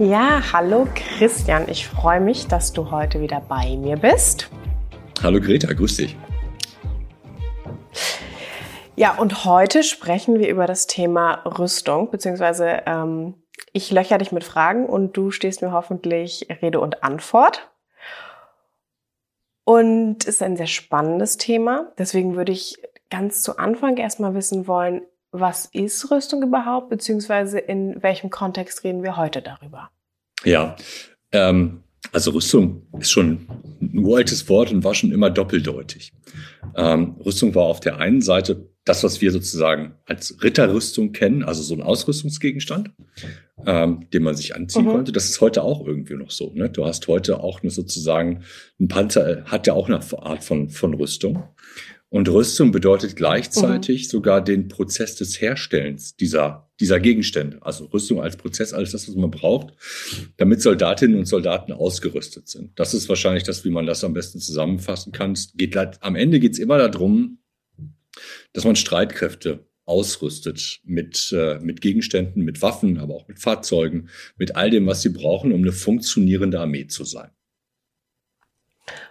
Ja, hallo Christian. Ich freue mich, dass du heute wieder bei mir bist. Hallo Greta, grüß dich. Ja, und heute sprechen wir über das Thema Rüstung, beziehungsweise ähm, ich löcher dich mit Fragen und du stehst mir hoffentlich Rede und Antwort. Und es ist ein sehr spannendes Thema. Deswegen würde ich ganz zu Anfang erstmal wissen wollen, was ist Rüstung überhaupt, beziehungsweise in welchem Kontext reden wir heute darüber? Ja, ähm, also Rüstung ist schon ein uraltes Wort und war schon immer doppeldeutig. Ähm, Rüstung war auf der einen Seite das, was wir sozusagen als Ritterrüstung kennen, also so ein Ausrüstungsgegenstand, ähm, den man sich anziehen mhm. konnte. Das ist heute auch irgendwie noch so. Ne? Du hast heute auch eine sozusagen, ein Panzer hat ja auch eine Art von, von Rüstung. Und Rüstung bedeutet gleichzeitig mhm. sogar den Prozess des Herstellens dieser, dieser Gegenstände. Also Rüstung als Prozess, alles das, was man braucht, damit Soldatinnen und Soldaten ausgerüstet sind. Das ist wahrscheinlich das, wie man das am besten zusammenfassen kann. Es geht, am Ende geht es immer darum, dass man Streitkräfte ausrüstet mit, äh, mit Gegenständen, mit Waffen, aber auch mit Fahrzeugen, mit all dem, was sie brauchen, um eine funktionierende Armee zu sein.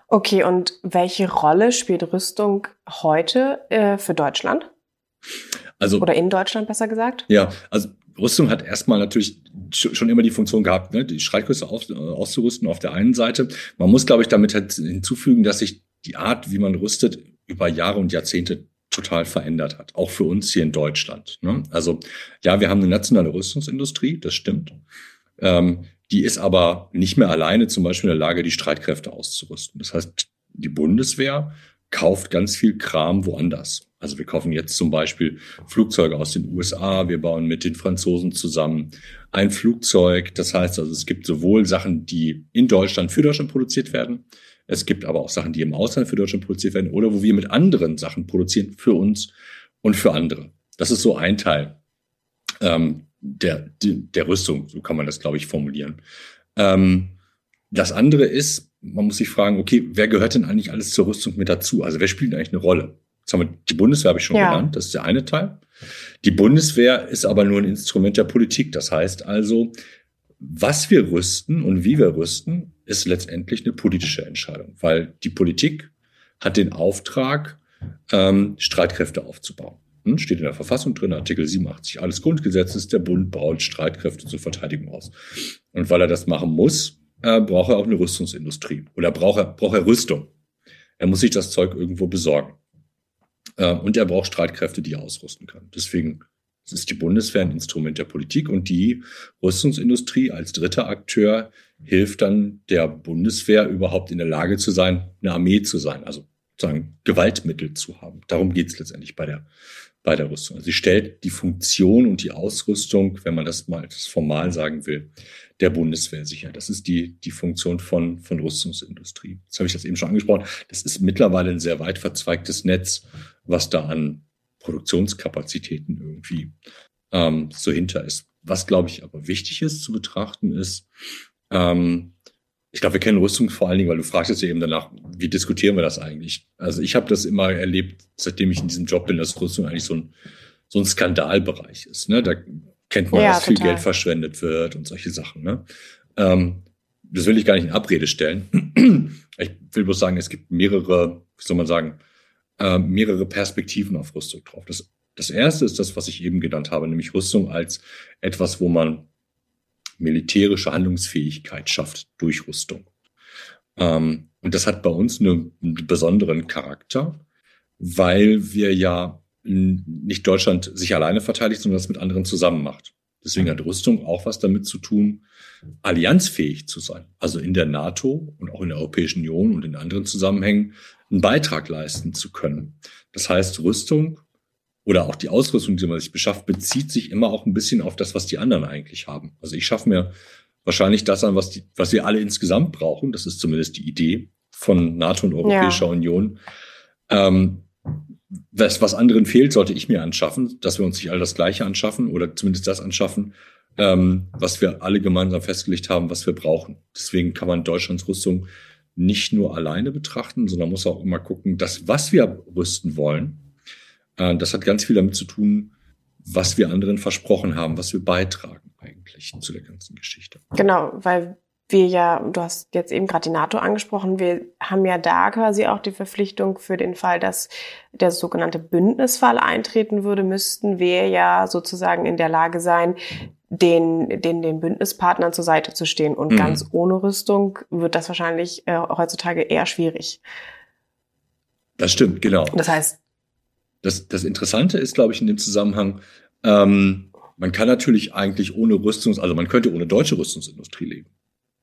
Okay, und welche Rolle spielt Rüstung heute äh, für Deutschland? Also, Oder in Deutschland besser gesagt? Ja, also Rüstung hat erstmal natürlich schon immer die Funktion gehabt, ne, die Streitkräfte aus, äh, auszurüsten auf der einen Seite. Man muss, glaube ich, damit halt hinzufügen, dass sich die Art, wie man rüstet, über Jahre und Jahrzehnte total verändert hat, auch für uns hier in Deutschland. Ne? Also ja, wir haben eine nationale Rüstungsindustrie, das stimmt. Ähm, die ist aber nicht mehr alleine zum Beispiel in der Lage, die Streitkräfte auszurüsten. Das heißt, die Bundeswehr kauft ganz viel Kram woanders. Also wir kaufen jetzt zum Beispiel Flugzeuge aus den USA, wir bauen mit den Franzosen zusammen ein Flugzeug. Das heißt also, es gibt sowohl Sachen, die in Deutschland für Deutschland produziert werden, es gibt aber auch Sachen, die im Ausland für Deutschland produziert werden oder wo wir mit anderen Sachen produzieren für uns und für andere. Das ist so ein Teil ähm, der, der Rüstung, so kann man das, glaube ich, formulieren. Ähm, das andere ist, man muss sich fragen, okay, wer gehört denn eigentlich alles zur Rüstung mit dazu? Also wer spielt eigentlich eine Rolle? Jetzt haben wir, die Bundeswehr habe ich schon ja. genannt, das ist der eine Teil. Die Bundeswehr ist aber nur ein Instrument der Politik. Das heißt also, was wir rüsten und wie wir rüsten, ist letztendlich eine politische Entscheidung, weil die Politik hat den Auftrag, ähm, Streitkräfte aufzubauen. Steht in der Verfassung drin, Artikel 87 alles Grundgesetzes, der Bund baut Streitkräfte zur Verteidigung aus. Und weil er das machen muss, äh, braucht er auch eine Rüstungsindustrie oder braucht er, braucht er Rüstung. Er muss sich das Zeug irgendwo besorgen. Äh, und er braucht Streitkräfte, die er ausrüsten kann. Deswegen es ist die Bundeswehr ein Instrument der Politik und die Rüstungsindustrie als dritter Akteur hilft dann der Bundeswehr überhaupt in der Lage zu sein, eine Armee zu sein, also sozusagen Gewaltmittel zu haben. Darum geht es letztendlich bei der, bei der Rüstung. Sie stellt die Funktion und die Ausrüstung, wenn man das mal formal sagen will, der Bundeswehr sicher. Das ist die, die Funktion von, von Rüstungsindustrie. Jetzt habe ich das eben schon angesprochen. Das ist mittlerweile ein sehr weit verzweigtes Netz, was da an Produktionskapazitäten irgendwie ähm, so hinter ist. Was, glaube ich, aber wichtig ist zu betrachten, ist, ähm, ich glaube, wir kennen Rüstung vor allen Dingen, weil du fragtest ja eben danach, wie diskutieren wir das eigentlich? Also ich habe das immer erlebt, seitdem ich in diesem Job bin, dass Rüstung eigentlich so ein, so ein Skandalbereich ist. Ne? Da kennt man, ja, dass total. viel Geld verschwendet wird und solche Sachen. Ne? Ähm, das will ich gar nicht in Abrede stellen. ich will bloß sagen, es gibt mehrere, wie soll man sagen, äh, mehrere Perspektiven auf Rüstung drauf. Das, das erste ist das, was ich eben genannt habe, nämlich Rüstung als etwas, wo man militärische Handlungsfähigkeit schafft durch Rüstung. Ähm, und das hat bei uns eine, einen besonderen Charakter, weil wir ja nicht Deutschland sich alleine verteidigt, sondern das mit anderen zusammen macht. Deswegen hat Rüstung auch was damit zu tun, allianzfähig zu sein. Also in der NATO und auch in der Europäischen Union und in anderen Zusammenhängen einen Beitrag leisten zu können. Das heißt, Rüstung oder auch die Ausrüstung, die man sich beschafft, bezieht sich immer auch ein bisschen auf das, was die anderen eigentlich haben. Also ich schaffe mir wahrscheinlich das an, was, die, was wir alle insgesamt brauchen. Das ist zumindest die Idee von NATO und Europäischer ja. Union. Ähm, was, was anderen fehlt, sollte ich mir anschaffen, dass wir uns nicht all das Gleiche anschaffen oder zumindest das anschaffen, ähm, was wir alle gemeinsam festgelegt haben, was wir brauchen. Deswegen kann man Deutschlands Rüstung nicht nur alleine betrachten, sondern muss auch immer gucken, dass was wir rüsten wollen, das hat ganz viel damit zu tun, was wir anderen versprochen haben, was wir beitragen. eigentlich zu der ganzen Geschichte. Genau, weil wir ja, du hast jetzt eben gerade die NATO angesprochen, wir haben ja da quasi auch die Verpflichtung für den Fall, dass der sogenannte Bündnisfall eintreten würde, müssten wir ja sozusagen in der Lage sein, den, den, den Bündnispartnern zur Seite zu stehen. Und mhm. ganz ohne Rüstung wird das wahrscheinlich äh, heutzutage eher schwierig. Das stimmt, genau. Das heißt. Das, das Interessante ist, glaube ich, in dem Zusammenhang, ähm, man kann natürlich eigentlich ohne Rüstungs, also man könnte ohne deutsche Rüstungsindustrie leben.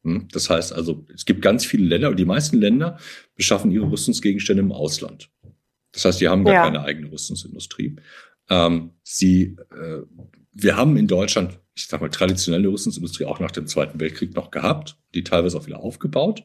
Hm? Das heißt also, es gibt ganz viele Länder und die meisten Länder beschaffen ihre Rüstungsgegenstände im Ausland. Das heißt, die haben gar ja. keine eigene Rüstungsindustrie. Ähm, sie, äh, wir haben in Deutschland, ich sag mal, traditionelle Rüstungsindustrie auch nach dem Zweiten Weltkrieg noch gehabt, die teilweise auch wieder aufgebaut,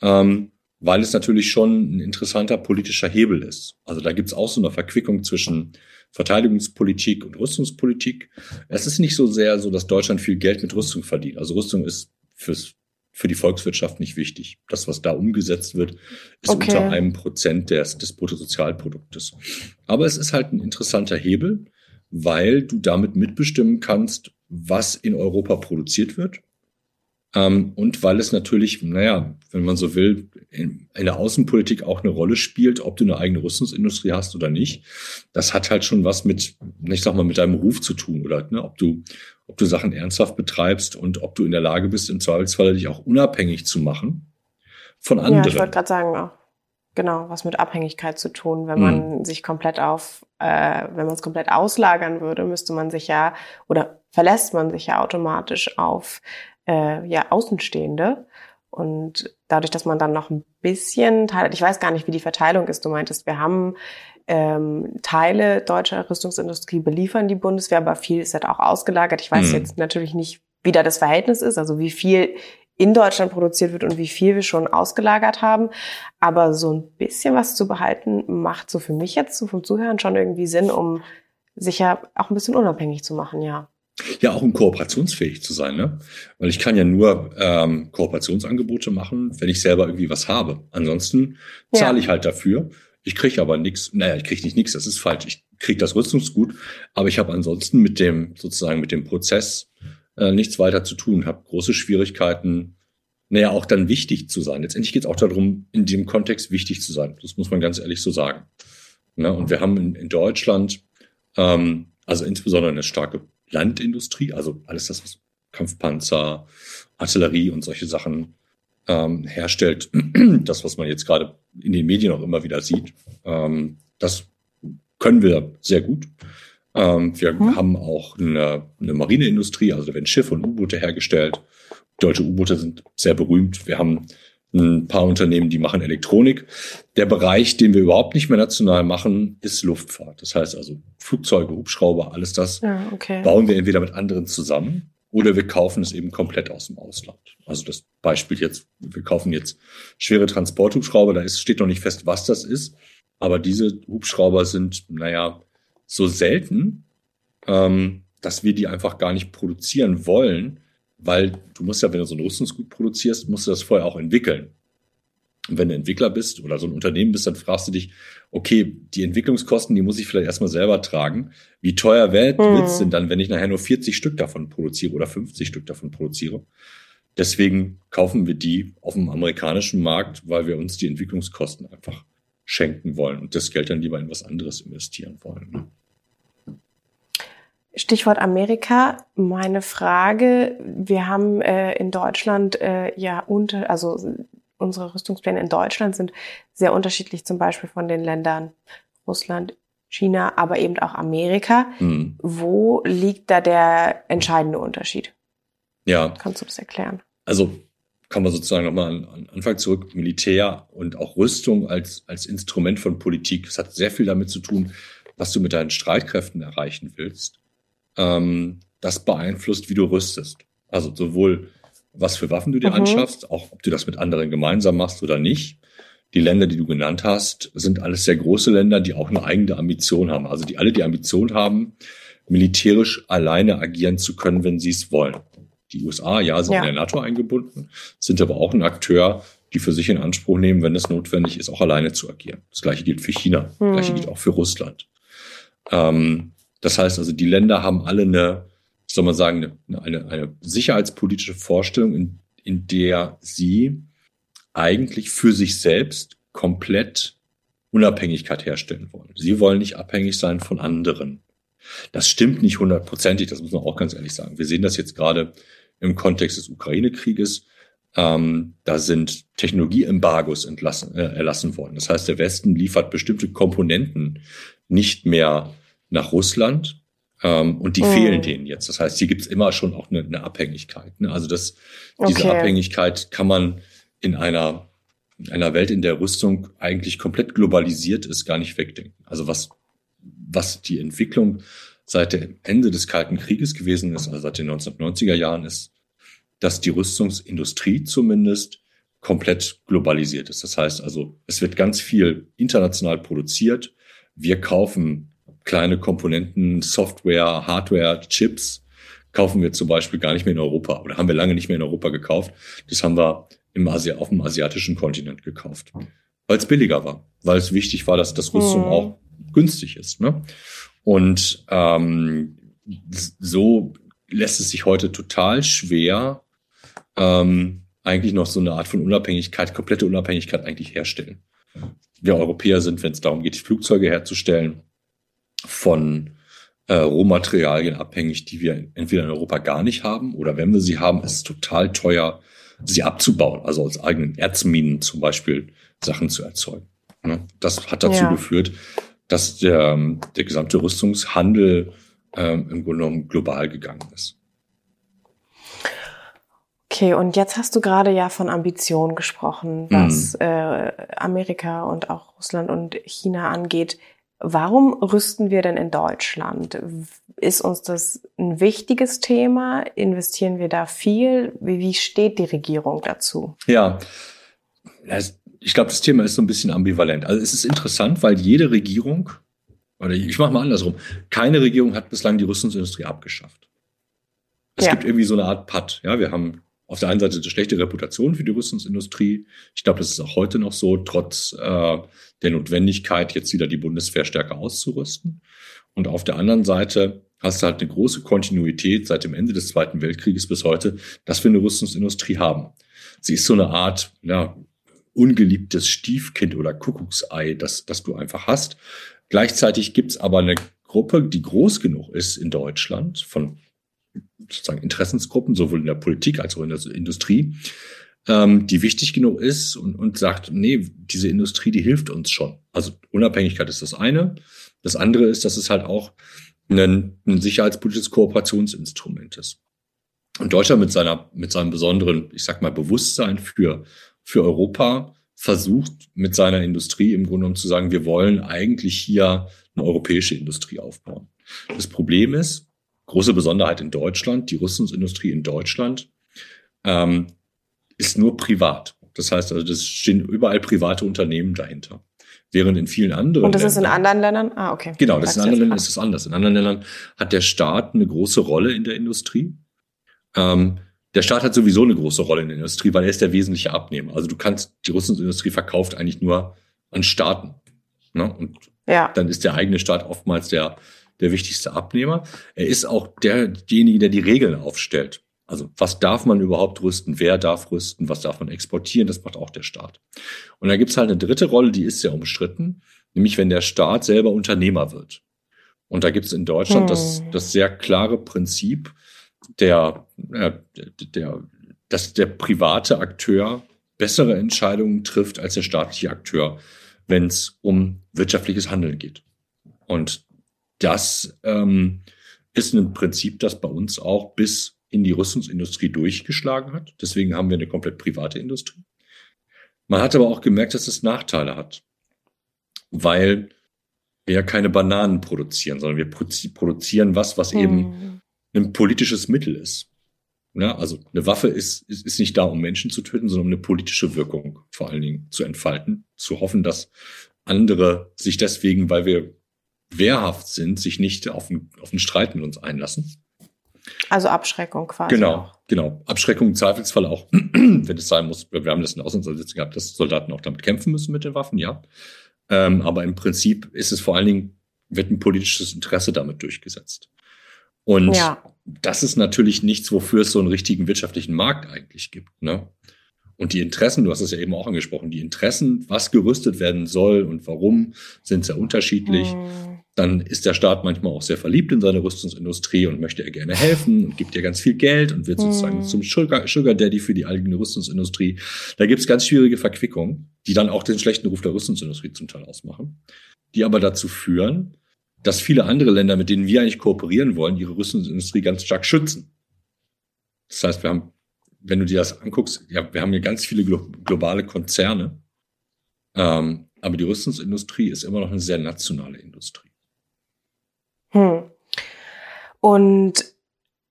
ähm, weil es natürlich schon ein interessanter politischer Hebel ist. Also da gibt's auch so eine Verquickung zwischen Verteidigungspolitik und Rüstungspolitik. Es ist nicht so sehr so, dass Deutschland viel Geld mit Rüstung verdient. Also Rüstung ist fürs, für die Volkswirtschaft nicht wichtig. Das, was da umgesetzt wird, ist okay. unter einem Prozent des, des Bruttosozialproduktes. Aber es ist halt ein interessanter Hebel, weil du damit mitbestimmen kannst, was in Europa produziert wird. Ähm, und weil es natürlich, naja, wenn man so will, in, in, der Außenpolitik auch eine Rolle spielt, ob du eine eigene Rüstungsindustrie hast oder nicht. Das hat halt schon was mit, ich sag mal, mit deinem Ruf zu tun oder ne, ob du ob du Sachen ernsthaft betreibst und ob du in der Lage bist, im Zweifelsfall dich auch unabhängig zu machen von anderen. Ja, ich wollte gerade sagen, auch genau, was mit Abhängigkeit zu tun. Wenn man mhm. sich komplett auf, äh, wenn man es komplett auslagern würde, müsste man sich ja oder verlässt man sich ja automatisch auf äh, ja Außenstehende. Und dadurch, dass man dann noch ein bisschen teilt, ich weiß gar nicht, wie die Verteilung ist. Du meintest, wir haben ähm, Teile deutscher Rüstungsindustrie beliefern die Bundeswehr, aber viel ist halt auch ausgelagert. Ich weiß mhm. jetzt natürlich nicht, wie da das Verhältnis ist, also wie viel in Deutschland produziert wird und wie viel wir schon ausgelagert haben. Aber so ein bisschen was zu behalten, macht so für mich jetzt so vom Zuhören schon irgendwie Sinn, um sich ja auch ein bisschen unabhängig zu machen, ja. Ja, auch um kooperationsfähig zu sein, ne? Weil ich kann ja nur ähm, Kooperationsangebote machen, wenn ich selber irgendwie was habe. Ansonsten zahle ja. ich halt dafür ich kriege aber nichts, naja, ich kriege nicht nichts, das ist falsch. Ich kriege das Rüstungsgut, aber ich habe ansonsten mit dem, sozusagen mit dem Prozess äh, nichts weiter zu tun, habe große Schwierigkeiten, naja, auch dann wichtig zu sein. Letztendlich geht es auch darum, in dem Kontext wichtig zu sein. Das muss man ganz ehrlich so sagen. Ne? Und wir haben in, in Deutschland, ähm, also insbesondere eine starke Landindustrie, also alles das, was Kampfpanzer, Artillerie und solche Sachen ähm, herstellt, das, was man jetzt gerade in den Medien auch immer wieder sieht, ähm, das können wir sehr gut. Ähm, wir mhm. haben auch eine, eine Marineindustrie, also da werden Schiffe und U-Boote hergestellt. Deutsche U-Boote sind sehr berühmt. Wir haben ein paar Unternehmen, die machen Elektronik. Der Bereich, den wir überhaupt nicht mehr national machen, ist Luftfahrt. Das heißt also Flugzeuge, Hubschrauber, alles das ja, okay. bauen wir entweder mit anderen zusammen oder wir kaufen es eben komplett aus dem Ausland. Also das Beispiel jetzt, wir kaufen jetzt schwere Transporthubschrauber, da ist, steht noch nicht fest, was das ist. Aber diese Hubschrauber sind, naja, so selten, ähm, dass wir die einfach gar nicht produzieren wollen, weil du musst ja, wenn du so ein Rüstungsgut produzierst, musst du das vorher auch entwickeln. Und wenn du Entwickler bist oder so ein Unternehmen bist, dann fragst du dich, okay, die Entwicklungskosten, die muss ich vielleicht erstmal selber tragen. Wie teuer wird es denn dann, wenn ich nachher nur 40 Stück davon produziere oder 50 Stück davon produziere? Deswegen kaufen wir die auf dem amerikanischen Markt, weil wir uns die Entwicklungskosten einfach schenken wollen und das Geld dann lieber in was anderes investieren wollen. Stichwort Amerika. Meine Frage: Wir haben äh, in Deutschland äh, ja unter, also unsere Rüstungspläne in Deutschland sind sehr unterschiedlich, zum Beispiel von den Ländern Russland, China, aber eben auch Amerika. Mhm. Wo liegt da der entscheidende Unterschied? Ja. Kannst du das erklären? Also kann man sozusagen nochmal an, an Anfang zurück, Militär und auch Rüstung als, als Instrument von Politik. Es hat sehr viel damit zu tun, was du mit deinen Streitkräften erreichen willst. Ähm, das beeinflusst, wie du rüstest. Also sowohl was für Waffen du dir mhm. anschaffst, auch ob du das mit anderen gemeinsam machst oder nicht. Die Länder, die du genannt hast, sind alles sehr große Länder, die auch eine eigene Ambition haben. Also die alle die Ambition haben, militärisch alleine agieren zu können, wenn sie es wollen. Die USA, ja, sind ja. in der NATO eingebunden, sind aber auch ein Akteur, die für sich in Anspruch nehmen, wenn es notwendig ist, auch alleine zu agieren. Das gleiche gilt für China, das gleiche hm. gilt auch für Russland. Ähm, das heißt also, die Länder haben alle eine soll man sagen, eine, eine, eine sicherheitspolitische Vorstellung, in, in der sie eigentlich für sich selbst komplett Unabhängigkeit herstellen wollen. Sie wollen nicht abhängig sein von anderen. Das stimmt nicht hundertprozentig, das muss man auch ganz ehrlich sagen. Wir sehen das jetzt gerade im Kontext des Ukraine-Krieges. Ähm, da sind Technologieembargos entlassen, äh, erlassen worden. Das heißt, der Westen liefert bestimmte Komponenten nicht mehr nach Russland ähm, und die oh. fehlen denen jetzt. Das heißt, hier gibt's immer schon auch eine, eine Abhängigkeit. Ne? Also das, diese okay. Abhängigkeit kann man in einer, in einer Welt, in der Rüstung eigentlich komplett globalisiert ist, gar nicht wegdenken. Also was, was die Entwicklung seit dem Ende des Kalten Krieges gewesen ist, also seit den 1990er Jahren, ist, dass die Rüstungsindustrie zumindest komplett globalisiert ist. Das heißt also, es wird ganz viel international produziert. Wir kaufen kleine Komponenten, Software, Hardware, Chips, kaufen wir zum Beispiel gar nicht mehr in Europa oder haben wir lange nicht mehr in Europa gekauft. Das haben wir im Asi auf dem asiatischen Kontinent gekauft, weil es billiger war, weil es wichtig war, dass das Rüstung mhm. auch günstig ist. Ne? Und ähm, so lässt es sich heute total schwer ähm, eigentlich noch so eine Art von Unabhängigkeit, komplette Unabhängigkeit eigentlich herstellen. Wir Europäer sind, wenn es darum geht, Flugzeuge herzustellen, von äh, Rohmaterialien abhängig, die wir entweder in Europa gar nicht haben oder wenn wir sie haben, ist es total teuer, sie abzubauen, also aus eigenen Erzminen zum Beispiel Sachen zu erzeugen. Ne? Das hat dazu ja. geführt, dass der, der gesamte Rüstungshandel ähm, im Grunde genommen global gegangen ist. Okay, und jetzt hast du gerade ja von Ambition gesprochen, was mhm. äh, Amerika und auch Russland und China angeht. Warum rüsten wir denn in Deutschland? Ist uns das ein wichtiges Thema? Investieren wir da viel? Wie, steht die Regierung dazu? Ja, ich glaube, das Thema ist so ein bisschen ambivalent. Also es ist interessant, weil jede Regierung, oder ich mache mal andersrum, keine Regierung hat bislang die Rüstungsindustrie abgeschafft. Es ja. gibt irgendwie so eine Art Patt. Ja, wir haben auf der einen Seite eine schlechte Reputation für die Rüstungsindustrie. Ich glaube, das ist auch heute noch so, trotz äh, der Notwendigkeit, jetzt wieder die Bundeswehr stärker auszurüsten. Und auf der anderen Seite hast du halt eine große Kontinuität seit dem Ende des Zweiten Weltkrieges bis heute, dass wir eine Rüstungsindustrie haben. Sie ist so eine Art, ja, ungeliebtes Stiefkind oder Kuckucksei, das, das du einfach hast. Gleichzeitig gibt's aber eine Gruppe, die groß genug ist in Deutschland von sozusagen Interessensgruppen, sowohl in der Politik als auch in der Industrie, ähm, die wichtig genug ist und, und sagt, nee, diese Industrie, die hilft uns schon. Also Unabhängigkeit ist das eine. Das andere ist, dass es halt auch ein, ein sicherheitspolitisches Kooperationsinstrument ist. Und Deutschland mit seiner, mit seinem besonderen, ich sag mal, Bewusstsein für, für Europa versucht mit seiner Industrie im Grunde genommen zu sagen, wir wollen eigentlich hier eine europäische Industrie aufbauen. Das Problem ist, große Besonderheit in Deutschland, die Rüstungsindustrie in Deutschland ähm, ist nur privat. Das heißt also, das stehen überall private Unternehmen dahinter. Während in vielen anderen. Und das ist in anderen Ländern? Ah, okay. Genau, das, das in anderen Ländern ist es anders. In anderen Ländern hat der Staat eine große Rolle in der Industrie. Ähm, der Staat hat sowieso eine große Rolle in der Industrie, weil er ist der wesentliche Abnehmer. Also du kannst, die Rüstungsindustrie verkauft eigentlich nur an Staaten. Ne? Und ja. dann ist der eigene Staat oftmals der, der wichtigste Abnehmer. Er ist auch derjenige, der die Regeln aufstellt. Also was darf man überhaupt rüsten? Wer darf rüsten? Was darf man exportieren? Das macht auch der Staat. Und da gibt's halt eine dritte Rolle, die ist sehr umstritten, nämlich wenn der Staat selber Unternehmer wird. Und da gibt's in Deutschland hm. das, das sehr klare Prinzip, der, äh, der, dass der private Akteur bessere Entscheidungen trifft als der staatliche Akteur, wenn es um wirtschaftliches Handeln geht. Und das ähm, ist ein Prinzip, das bei uns auch bis in die Rüstungsindustrie durchgeschlagen hat. Deswegen haben wir eine komplett private Industrie. Man hat aber auch gemerkt, dass es Nachteile hat, weil wir ja keine Bananen produzieren, sondern wir produzieren was, was hm. eben ein politisches Mittel ist. Ja, also eine Waffe ist, ist, ist nicht da, um Menschen zu töten, sondern um eine politische Wirkung vor allen Dingen zu entfalten, zu hoffen, dass andere sich deswegen, weil wir wehrhaft sind, sich nicht auf einen, auf einen Streit mit uns einlassen. Also Abschreckung quasi. Genau, auch. genau. Abschreckung im Zweifelsfall auch, wenn es sein muss. Wir haben das in Auslandseinsätzen gehabt, dass Soldaten auch damit kämpfen müssen mit den Waffen, ja. Ähm, aber im Prinzip ist es vor allen Dingen, wird ein politisches Interesse damit durchgesetzt. Und ja. das ist natürlich nichts, wofür es so einen richtigen wirtschaftlichen Markt eigentlich gibt. Ne? Und die Interessen, du hast es ja eben auch angesprochen, die Interessen, was gerüstet werden soll und warum, sind sehr unterschiedlich. Mhm. Dann ist der Staat manchmal auch sehr verliebt in seine Rüstungsindustrie und möchte ihr gerne helfen und gibt ihr ganz viel Geld und wird sozusagen mhm. zum Sugar, Sugar Daddy für die eigene Rüstungsindustrie. Da gibt's ganz schwierige Verquickungen, die dann auch den schlechten Ruf der Rüstungsindustrie zum Teil ausmachen, die aber dazu führen, dass viele andere Länder, mit denen wir eigentlich kooperieren wollen, ihre Rüstungsindustrie ganz stark schützen. Das heißt, wir haben wenn du dir das anguckst, ja, wir haben hier ganz viele glo globale Konzerne, ähm, aber die Rüstungsindustrie ist immer noch eine sehr nationale Industrie. Hm. Und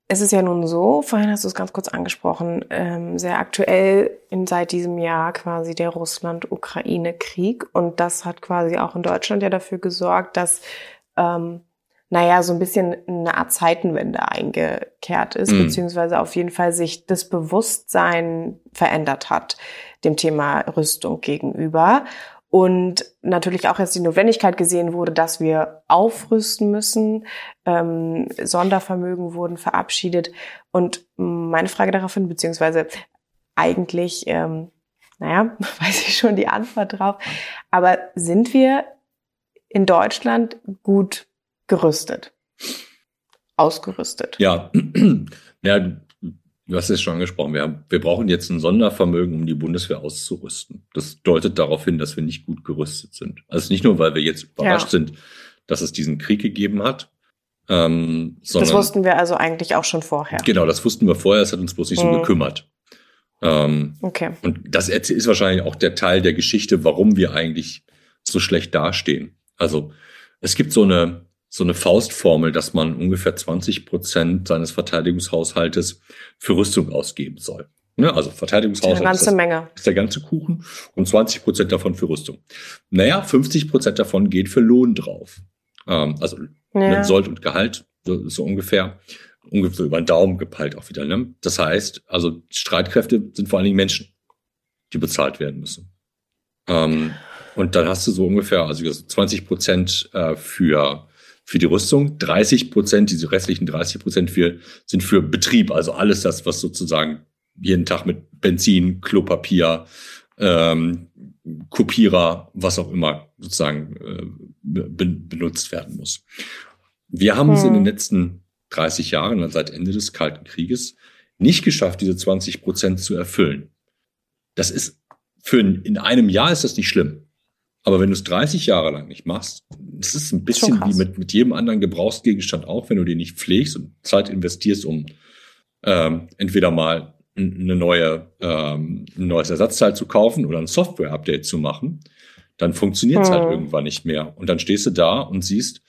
es ist ja nun so, vorhin hast du es ganz kurz angesprochen, ähm, sehr aktuell in, seit diesem Jahr quasi der Russland-Ukraine-Krieg. Und das hat quasi auch in Deutschland ja dafür gesorgt, dass ähm, naja, so ein bisschen eine Art Zeitenwende eingekehrt ist, mhm. beziehungsweise auf jeden Fall sich das Bewusstsein verändert hat dem Thema Rüstung gegenüber. Und natürlich auch jetzt die Notwendigkeit gesehen wurde, dass wir aufrüsten müssen. Ähm, Sondervermögen wurden verabschiedet. Und meine Frage daraufhin, beziehungsweise eigentlich, ähm, naja, weiß ich schon die Antwort drauf. Aber sind wir in Deutschland gut gerüstet. Ausgerüstet. Ja, ja du hast es schon angesprochen. Wir, haben, wir brauchen jetzt ein Sondervermögen, um die Bundeswehr auszurüsten. Das deutet darauf hin, dass wir nicht gut gerüstet sind. Also nicht nur, weil wir jetzt überrascht ja. sind, dass es diesen Krieg gegeben hat. Ähm, sondern, das wussten wir also eigentlich auch schon vorher. Genau, das wussten wir vorher, es hat uns bloß nicht mhm. so gekümmert. Ähm, okay. Und das ist wahrscheinlich auch der Teil der Geschichte, warum wir eigentlich so schlecht dastehen. Also es gibt so eine, so eine Faustformel, dass man ungefähr 20 Prozent seines Verteidigungshaushaltes für Rüstung ausgeben soll. Ne? Also Verteidigungshaushalt eine ganze ist, das, Menge. ist der ganze Kuchen und 20 Prozent davon für Rüstung. Naja, 50 Prozent davon geht für Lohn drauf. Ähm, also ja. Sold und Gehalt, so, so ungefähr ungefähr über den Daumen gepeilt auch wieder. Ne? Das heißt, also Streitkräfte sind vor allen Dingen Menschen, die bezahlt werden müssen. Ähm, und dann hast du so ungefähr, also 20 Prozent äh, für für die Rüstung, 30 Prozent, diese restlichen 30 Prozent für, sind für Betrieb, also alles das, was sozusagen jeden Tag mit Benzin, Klopapier, ähm, Kopierer, was auch immer sozusagen äh, be benutzt werden muss. Wir haben hm. es in den letzten 30 Jahren, also seit Ende des Kalten Krieges, nicht geschafft, diese 20 Prozent zu erfüllen. Das ist für in einem Jahr ist das nicht schlimm. Aber wenn du es 30 Jahre lang nicht machst, das ist ein bisschen wie mit, mit jedem anderen Gebrauchsgegenstand auch, wenn du den nicht pflegst und Zeit investierst, um ähm, entweder mal eine neue, ähm, ein neues Ersatzteil zu kaufen oder ein Software-Update zu machen, dann funktioniert es halt hm. halt irgendwann nicht mehr. Und dann stehst du da und siehst,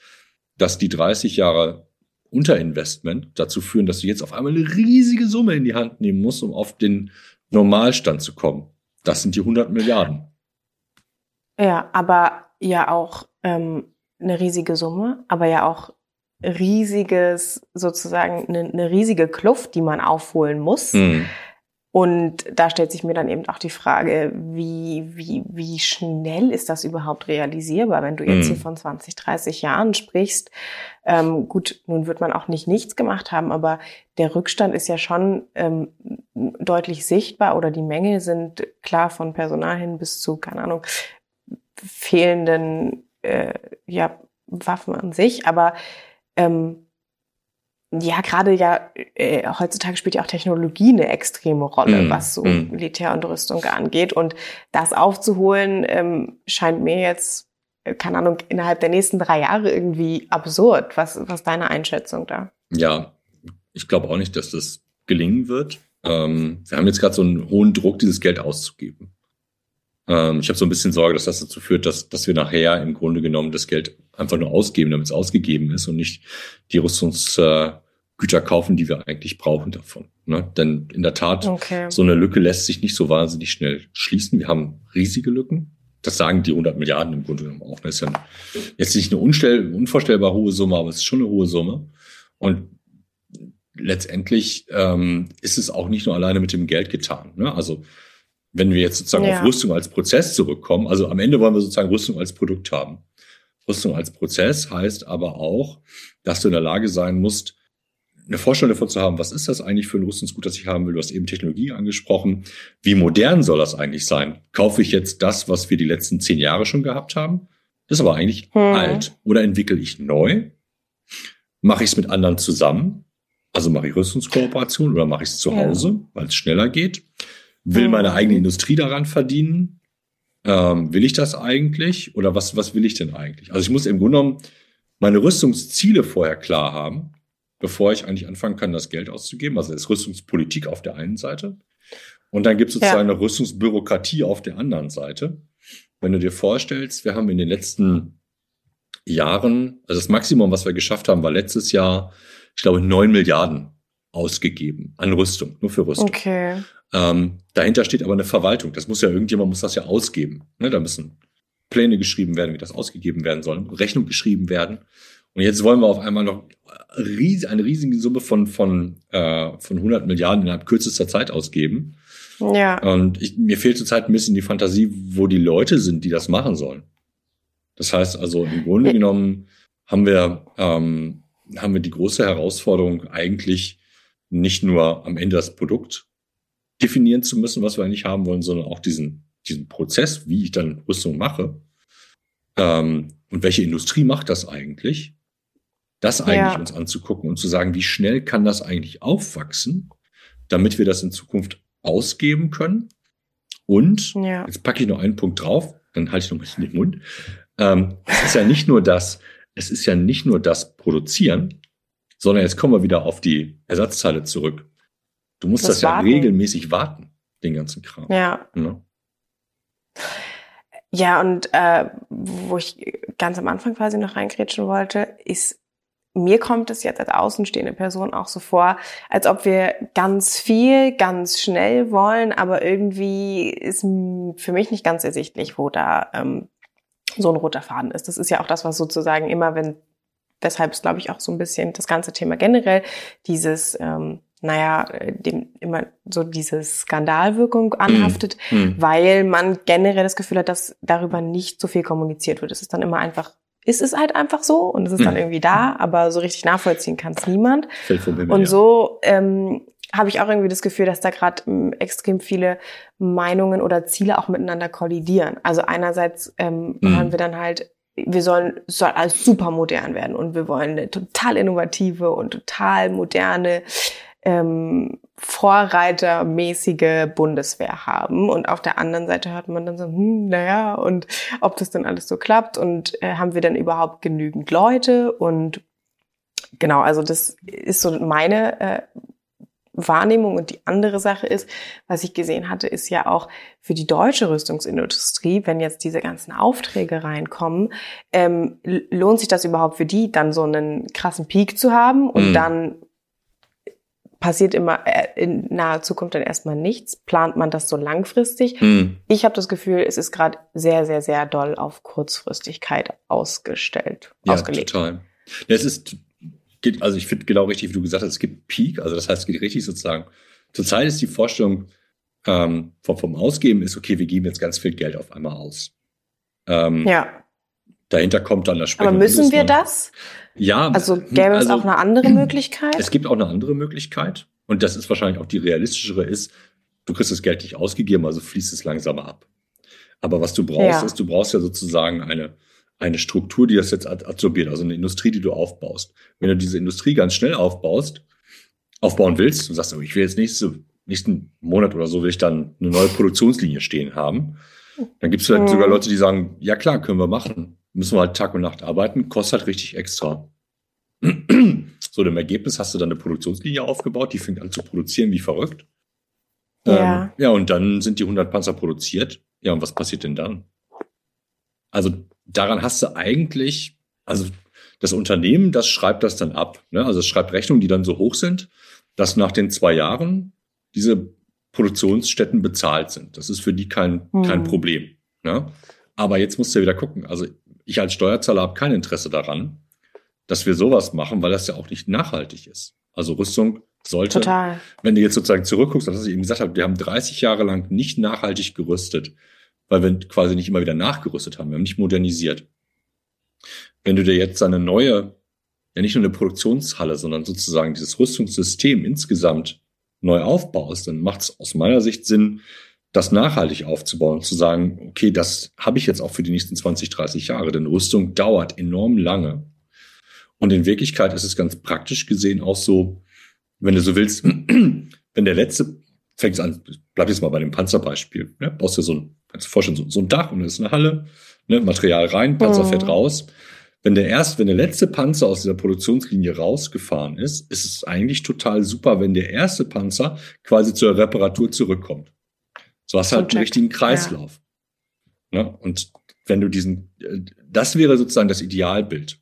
dass die 30 Jahre Unterinvestment dazu führen, dass du jetzt auf einmal eine riesige Summe in die Hand nehmen musst, um auf den Normalstand zu kommen. Das sind die 100 Milliarden. Ja, aber ja auch ähm, eine riesige Summe, aber ja auch riesiges, sozusagen eine, eine riesige Kluft, die man aufholen muss. Mhm. Und da stellt sich mir dann eben auch die Frage, wie, wie, wie schnell ist das überhaupt realisierbar, wenn du jetzt mhm. hier von 20, 30 Jahren sprichst? Ähm, gut, nun wird man auch nicht nichts gemacht haben, aber der Rückstand ist ja schon ähm, deutlich sichtbar oder die Mängel sind klar von Personal hin bis zu, keine Ahnung, fehlenden äh, ja, Waffen an sich, aber ähm, ja, gerade ja, äh, heutzutage spielt ja auch Technologie eine extreme Rolle, mm, was so mm. Militär und Rüstung angeht. Und das aufzuholen, ähm, scheint mir jetzt, äh, keine Ahnung, innerhalb der nächsten drei Jahre irgendwie absurd. Was, was ist deine Einschätzung da? Ja, ich glaube auch nicht, dass das gelingen wird. Ähm, wir haben jetzt gerade so einen hohen Druck, dieses Geld auszugeben. Ähm, ich habe so ein bisschen Sorge, dass das dazu führt, dass, dass wir nachher im Grunde genommen das Geld einfach nur ausgeben, damit es ausgegeben ist und nicht die Rüstungsgüter äh, kaufen, die wir eigentlich brauchen davon. Ne? Denn in der Tat, okay. so eine Lücke lässt sich nicht so wahnsinnig schnell schließen. Wir haben riesige Lücken. Das sagen die 100 Milliarden im Grunde genommen auch. Das ist ja jetzt nicht eine unvorstellbar hohe Summe, aber es ist schon eine hohe Summe. Und letztendlich ähm, ist es auch nicht nur alleine mit dem Geld getan. Ne? Also wenn wir jetzt sozusagen ja. auf Rüstung als Prozess zurückkommen, also am Ende wollen wir sozusagen Rüstung als Produkt haben. Rüstung als Prozess heißt aber auch, dass du in der Lage sein musst, eine Vorstellung davon zu haben, was ist das eigentlich für ein Rüstungsgut, das ich haben will? Du hast eben Technologie angesprochen. Wie modern soll das eigentlich sein? Kaufe ich jetzt das, was wir die letzten zehn Jahre schon gehabt haben? Das ist aber eigentlich hm. alt. Oder entwickle ich neu? Mache ich es mit anderen zusammen? Also mache ich Rüstungskooperation oder mache ich es zu Hause, ja. weil es schneller geht? Will meine eigene Industrie daran verdienen? Ähm, will ich das eigentlich? Oder was, was will ich denn eigentlich? Also ich muss im Grunde genommen meine Rüstungsziele vorher klar haben bevor ich eigentlich anfangen kann, das Geld auszugeben. Also ist Rüstungspolitik auf der einen Seite. Und dann gibt es sozusagen ja. eine Rüstungsbürokratie auf der anderen Seite. Wenn du dir vorstellst, wir haben in den letzten Jahren, also das Maximum, was wir geschafft haben, war letztes Jahr, ich glaube, neun Milliarden ausgegeben an Rüstung, nur für Rüstung. Okay. Ähm, dahinter steht aber eine Verwaltung. Das muss ja irgendjemand muss das ja ausgeben. Ne? Da müssen Pläne geschrieben werden, wie das ausgegeben werden soll, Rechnung geschrieben werden. Und jetzt wollen wir auf einmal noch eine riesige Summe von, von, äh, von 100 Milliarden innerhalb kürzester Zeit ausgeben. Ja. Und ich, mir fehlt zurzeit ein bisschen die Fantasie, wo die Leute sind, die das machen sollen. Das heißt also, im Grunde genommen haben wir, ähm, haben wir die große Herausforderung, eigentlich nicht nur am Ende das Produkt definieren zu müssen, was wir eigentlich haben wollen, sondern auch diesen, diesen Prozess, wie ich dann Rüstung mache. Ähm, und welche Industrie macht das eigentlich? das eigentlich ja. uns anzugucken und zu sagen, wie schnell kann das eigentlich aufwachsen, damit wir das in Zukunft ausgeben können. Und ja. jetzt packe ich noch einen Punkt drauf, dann halte ich noch ein bisschen den Mund. Ähm, es ist ja nicht nur das, es ist ja nicht nur das Produzieren, sondern jetzt kommen wir wieder auf die Ersatzteile zurück. Du musst das, das ja regelmäßig warten, den ganzen Kram. Ja. ja. Ne? Ja, und äh, wo ich ganz am Anfang quasi noch reingrätschen wollte, ist mir kommt es jetzt als außenstehende Person auch so vor, als ob wir ganz viel, ganz schnell wollen, aber irgendwie ist für mich nicht ganz ersichtlich, wo da ähm, so ein roter Faden ist. Das ist ja auch das, was sozusagen immer, wenn, weshalb es, glaube ich, auch so ein bisschen das ganze Thema generell, dieses, ähm, naja, dem immer so diese Skandalwirkung mhm. anhaftet, mm. weil man generell das Gefühl hat, dass darüber nicht so viel kommuniziert wird. Es ist dann immer einfach ist es halt einfach so und es ist dann mhm. irgendwie da, aber so richtig nachvollziehen kann es niemand. Himmel, und so ähm, habe ich auch irgendwie das Gefühl, dass da gerade ähm, extrem viele Meinungen oder Ziele auch miteinander kollidieren. Also einerseits ähm, mhm. hören wir dann halt, wir sollen soll alles super modern werden und wir wollen eine total innovative und total moderne ähm, vorreitermäßige Bundeswehr haben. Und auf der anderen Seite hört man dann so, hm, naja, und ob das dann alles so klappt und äh, haben wir dann überhaupt genügend Leute? Und genau, also das ist so meine äh, Wahrnehmung. Und die andere Sache ist, was ich gesehen hatte, ist ja auch für die deutsche Rüstungsindustrie, wenn jetzt diese ganzen Aufträge reinkommen, ähm, lohnt sich das überhaupt für die, dann so einen krassen Peak zu haben und mhm. dann passiert immer äh, in naher Zukunft dann erstmal nichts. Plant man das so langfristig? Hm. Ich habe das Gefühl, es ist gerade sehr, sehr, sehr doll auf Kurzfristigkeit ausgestellt, ja, ausgelegt. Total. Ja, es ist, also ich finde genau richtig, wie du gesagt hast, es gibt Peak, also das heißt, es geht richtig sozusagen. Zurzeit ist die Vorstellung ähm, vom, vom Ausgeben ist, okay, wir geben jetzt ganz viel Geld auf einmal aus. Ähm, ja. Dahinter kommt dann das Sprechen. Aber müssen wir das? Ja. Also gäbe also, es auch eine andere Möglichkeit? Es gibt auch eine andere Möglichkeit. Und das ist wahrscheinlich auch die realistischere ist, du kriegst das Geld nicht ausgegeben, also fließt es langsamer ab. Aber was du brauchst, ja. ist, du brauchst ja sozusagen eine, eine Struktur, die das jetzt absorbiert, also eine Industrie, die du aufbaust. Wenn du diese Industrie ganz schnell aufbaust, aufbauen willst, und sagst, oh, ich will jetzt nächste, nächsten Monat oder so will ich dann eine neue Produktionslinie stehen haben, dann gibt es vielleicht mhm. sogar Leute, die sagen, ja klar, können wir machen müssen wir halt Tag und Nacht arbeiten, kostet halt richtig extra. so, im Ergebnis hast du dann eine Produktionslinie aufgebaut, die fängt an zu produzieren wie verrückt. Ja. Ähm, ja, und dann sind die 100 Panzer produziert. Ja, und was passiert denn dann? Also daran hast du eigentlich, also das Unternehmen, das schreibt das dann ab. Ne? Also es schreibt Rechnungen, die dann so hoch sind, dass nach den zwei Jahren diese Produktionsstätten bezahlt sind. Das ist für die kein, hm. kein Problem. Ne? Aber jetzt musst du ja wieder gucken. Also ich als Steuerzahler habe kein Interesse daran, dass wir sowas machen, weil das ja auch nicht nachhaltig ist. Also Rüstung sollte, Total. wenn du jetzt sozusagen zurückguckst, was ich eben gesagt habe, wir haben 30 Jahre lang nicht nachhaltig gerüstet, weil wir quasi nicht immer wieder nachgerüstet haben. Wir haben nicht modernisiert. Wenn du dir jetzt eine neue ja nicht nur eine Produktionshalle, sondern sozusagen dieses Rüstungssystem insgesamt neu aufbaust, dann macht es aus meiner Sicht Sinn, das nachhaltig aufzubauen und zu sagen, okay, das habe ich jetzt auch für die nächsten 20, 30 Jahre, denn Rüstung dauert enorm lange. Und in Wirklichkeit ist es ganz praktisch gesehen auch so, wenn du so willst, wenn der letzte, fängt an, bleib jetzt mal bei dem Panzerbeispiel, ne? baust du so ein, kannst du dir vorstellen, so, so ein Dach und da ist eine Halle, ne? Material rein, Panzer mhm. fährt raus. Wenn der erst, wenn der letzte Panzer aus dieser Produktionslinie rausgefahren ist, ist es eigentlich total super, wenn der erste Panzer quasi zur Reparatur zurückkommt. So hast du halt einen richtigen Kreislauf. Ja. Ne? Und wenn du diesen, das wäre sozusagen das Idealbild.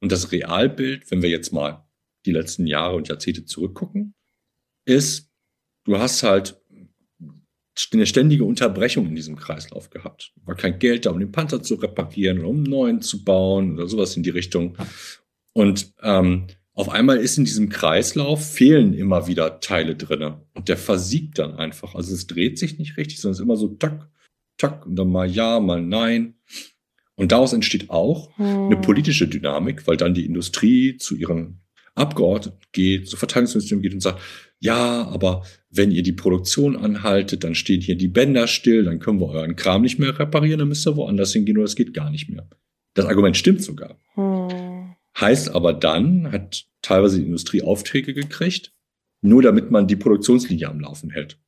Und das Realbild, wenn wir jetzt mal die letzten Jahre und Jahrzehnte zurückgucken, ist, du hast halt eine ständige Unterbrechung in diesem Kreislauf gehabt. War kein Geld da, um den Panzer zu reparieren oder um einen neuen zu bauen oder sowas in die Richtung. Und ähm, auf einmal ist in diesem Kreislauf fehlen immer wieder Teile drinne und der versiegt dann einfach. Also es dreht sich nicht richtig, sondern es ist immer so tack, tack und dann mal ja, mal nein. Und daraus entsteht auch hm. eine politische Dynamik, weil dann die Industrie zu ihren Abgeordneten geht, zu Verteidigungsministerium geht und sagt, ja, aber wenn ihr die Produktion anhaltet, dann stehen hier die Bänder still, dann können wir euren Kram nicht mehr reparieren, dann müsst ihr woanders hingehen oder das geht gar nicht mehr. Das Argument stimmt sogar. Hm. Heißt aber dann, hat teilweise die Industrie Aufträge gekriegt, nur damit man die Produktionslinie am Laufen hält.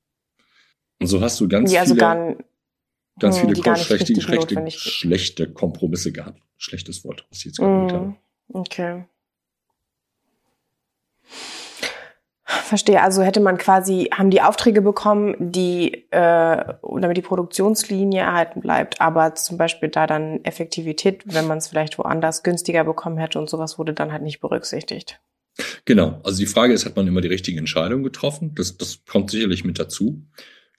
Und so hast du ganz ja, viele, gar, ganz hm, viele schlechte, schlechte, schlechte Kompromisse gehabt. Schlechtes Wort, was ich jetzt gerade hm, habe. Okay. Verstehe. Also hätte man quasi, haben die Aufträge bekommen, die, äh, damit die Produktionslinie erhalten bleibt, aber zum Beispiel da dann Effektivität, wenn man es vielleicht woanders günstiger bekommen hätte und sowas wurde dann halt nicht berücksichtigt. Genau. Also die Frage ist, hat man immer die richtige Entscheidung getroffen? Das, das kommt sicherlich mit dazu.